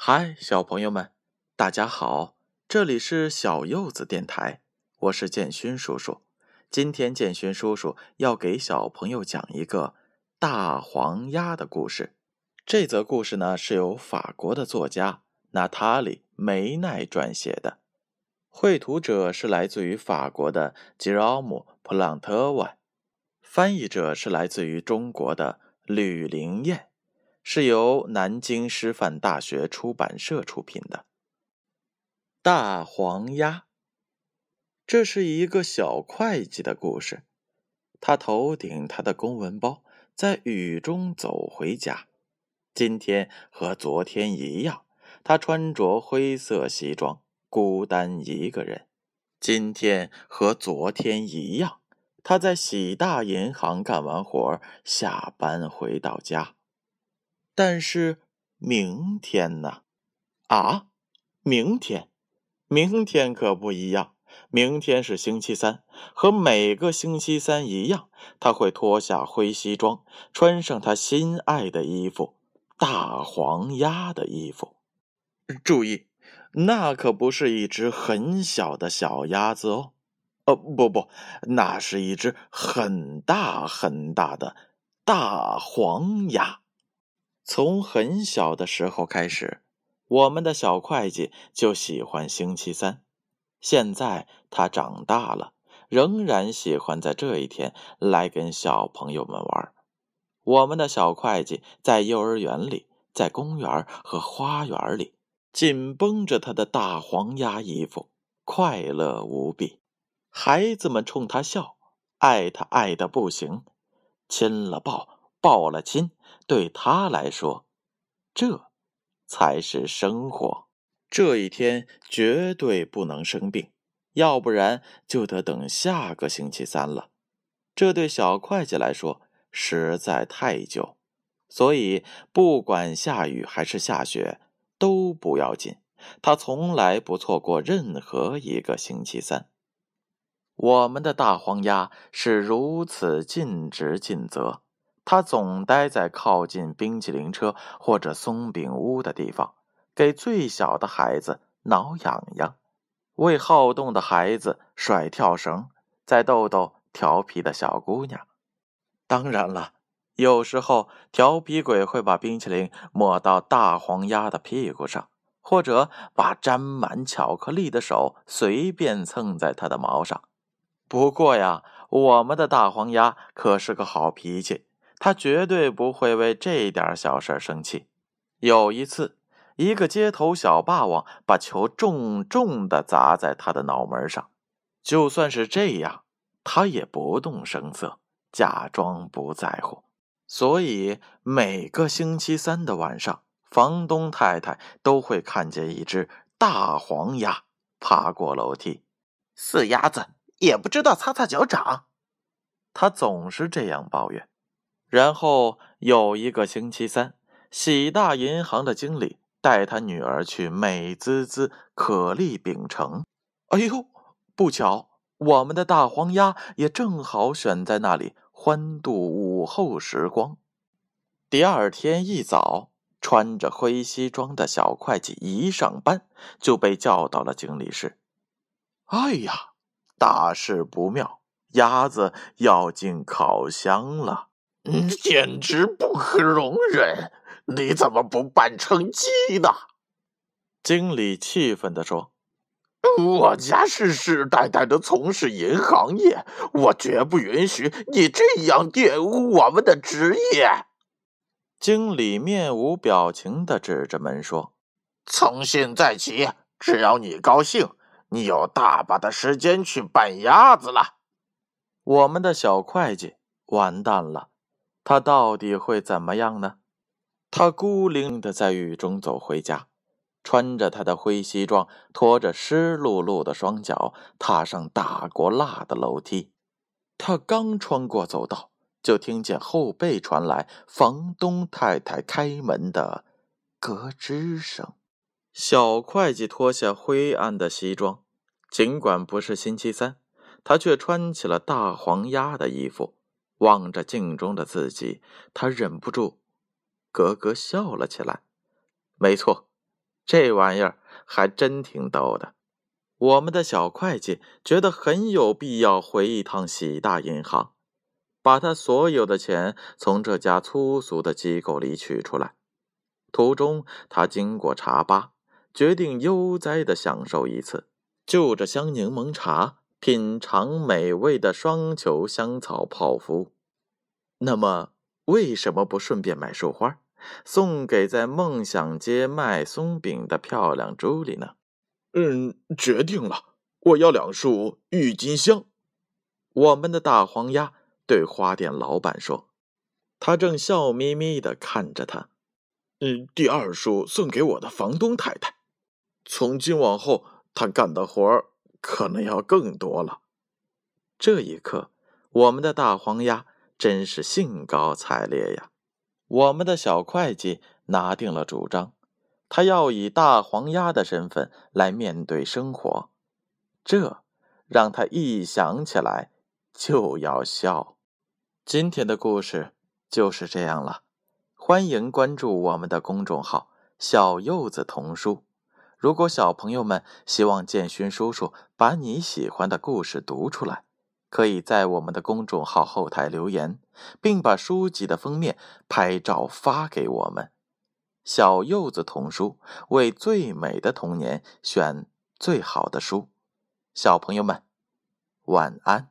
嗨，小朋友们，大家好！这里是小柚子电台，我是建勋叔叔。今天建勋叔叔要给小朋友讲一个大黄鸭的故事。这则故事呢是由法国的作家娜塔莉·梅奈撰写的，绘图者是来自于法国的吉奥姆·普朗特万，翻译者是来自于中国的吕灵燕。是由南京师范大学出版社出品的《大黄鸭》。这是一个小会计的故事。他头顶他的公文包，在雨中走回家。今天和昨天一样，他穿着灰色西装，孤单一个人。今天和昨天一样，他在喜大银行干完活，下班回到家。但是明天呢？啊，明天，明天可不一样。明天是星期三，和每个星期三一样，他会脱下灰西装，穿上他心爱的衣服——大黄鸭的衣服。注意，那可不是一只很小的小鸭子哦。哦，不不，那是一只很大很大的大黄鸭。从很小的时候开始，我们的小会计就喜欢星期三。现在他长大了，仍然喜欢在这一天来跟小朋友们玩。我们的小会计在幼儿园里，在公园和花园里，紧绷着他的大黄鸭衣服，快乐无比。孩子们冲他笑，爱他爱的不行，亲了抱。抱了亲，对他来说，这才是生活。这一天绝对不能生病，要不然就得等下个星期三了。这对小会计来说实在太久，所以不管下雨还是下雪都不要紧。他从来不错过任何一个星期三。我们的大黄鸭是如此尽职尽责。他总待在靠近冰淇淋车或者松饼屋的地方，给最小的孩子挠痒痒，为好动的孩子甩跳绳，再逗逗调皮的小姑娘。当然了，有时候调皮鬼会把冰淇淋抹到大黄鸭的屁股上，或者把沾满巧克力的手随便蹭在它的毛上。不过呀，我们的大黄鸭可是个好脾气。他绝对不会为这点小事生气。有一次，一个街头小霸王把球重重的砸在他的脑门上，就算是这样，他也不动声色，假装不在乎。所以每个星期三的晚上，房东太太都会看见一只大黄鸭爬过楼梯。死鸭子也不知道擦擦脚掌，他总是这样抱怨。然后有一个星期三，喜大银行的经理带他女儿去美滋滋可丽饼城。哎呦，不巧，我们的大黄鸭也正好选在那里欢度午后时光。第二天一早，穿着灰西装的小会计一上班就被叫到了经理室。哎呀，大事不妙，鸭子要进烤箱了！简直不可容忍！你怎么不扮成鸡呢？经理气愤地说：“我家世世代代的从事银行业，我绝不允许你这样玷污我们的职业。”经理面无表情地指着门说：“从现在起，只要你高兴，你有大把的时间去扮鸭子了。”我们的小会计完蛋了。他到底会怎么样呢？他孤零零的在雨中走回家，穿着他的灰西装，拖着湿漉漉的双脚，踏上打过蜡的楼梯。他刚穿过走道，就听见后背传来房东太太开门的咯吱声。小会计脱下灰暗的西装，尽管不是星期三，他却穿起了大黄鸭的衣服。望着镜中的自己，他忍不住咯咯笑了起来。没错，这玩意儿还真挺逗的。我们的小会计觉得很有必要回一趟喜大银行，把他所有的钱从这家粗俗的机构里取出来。途中，他经过茶吧，决定悠哉的享受一次，就着香柠檬茶，品尝美味的双球香草泡芙。那么，为什么不顺便买束花？送给在梦想街卖松饼的漂亮朱莉呢？嗯，决定了，我要两束郁金香。我们的大黄鸭对花店老板说，他正笑眯眯的看着他。嗯，第二束送给我的房东太太。从今往后，她干的活儿可能要更多了。这一刻，我们的大黄鸭真是兴高采烈呀。我们的小会计拿定了主张，他要以大黄鸭的身份来面对生活，这让他一想起来就要笑。今天的故事就是这样了，欢迎关注我们的公众号“小柚子童书”。如果小朋友们希望建勋叔叔把你喜欢的故事读出来，可以在我们的公众号后台留言，并把书籍的封面拍照发给我们。小柚子童书为最美的童年选最好的书，小朋友们晚安。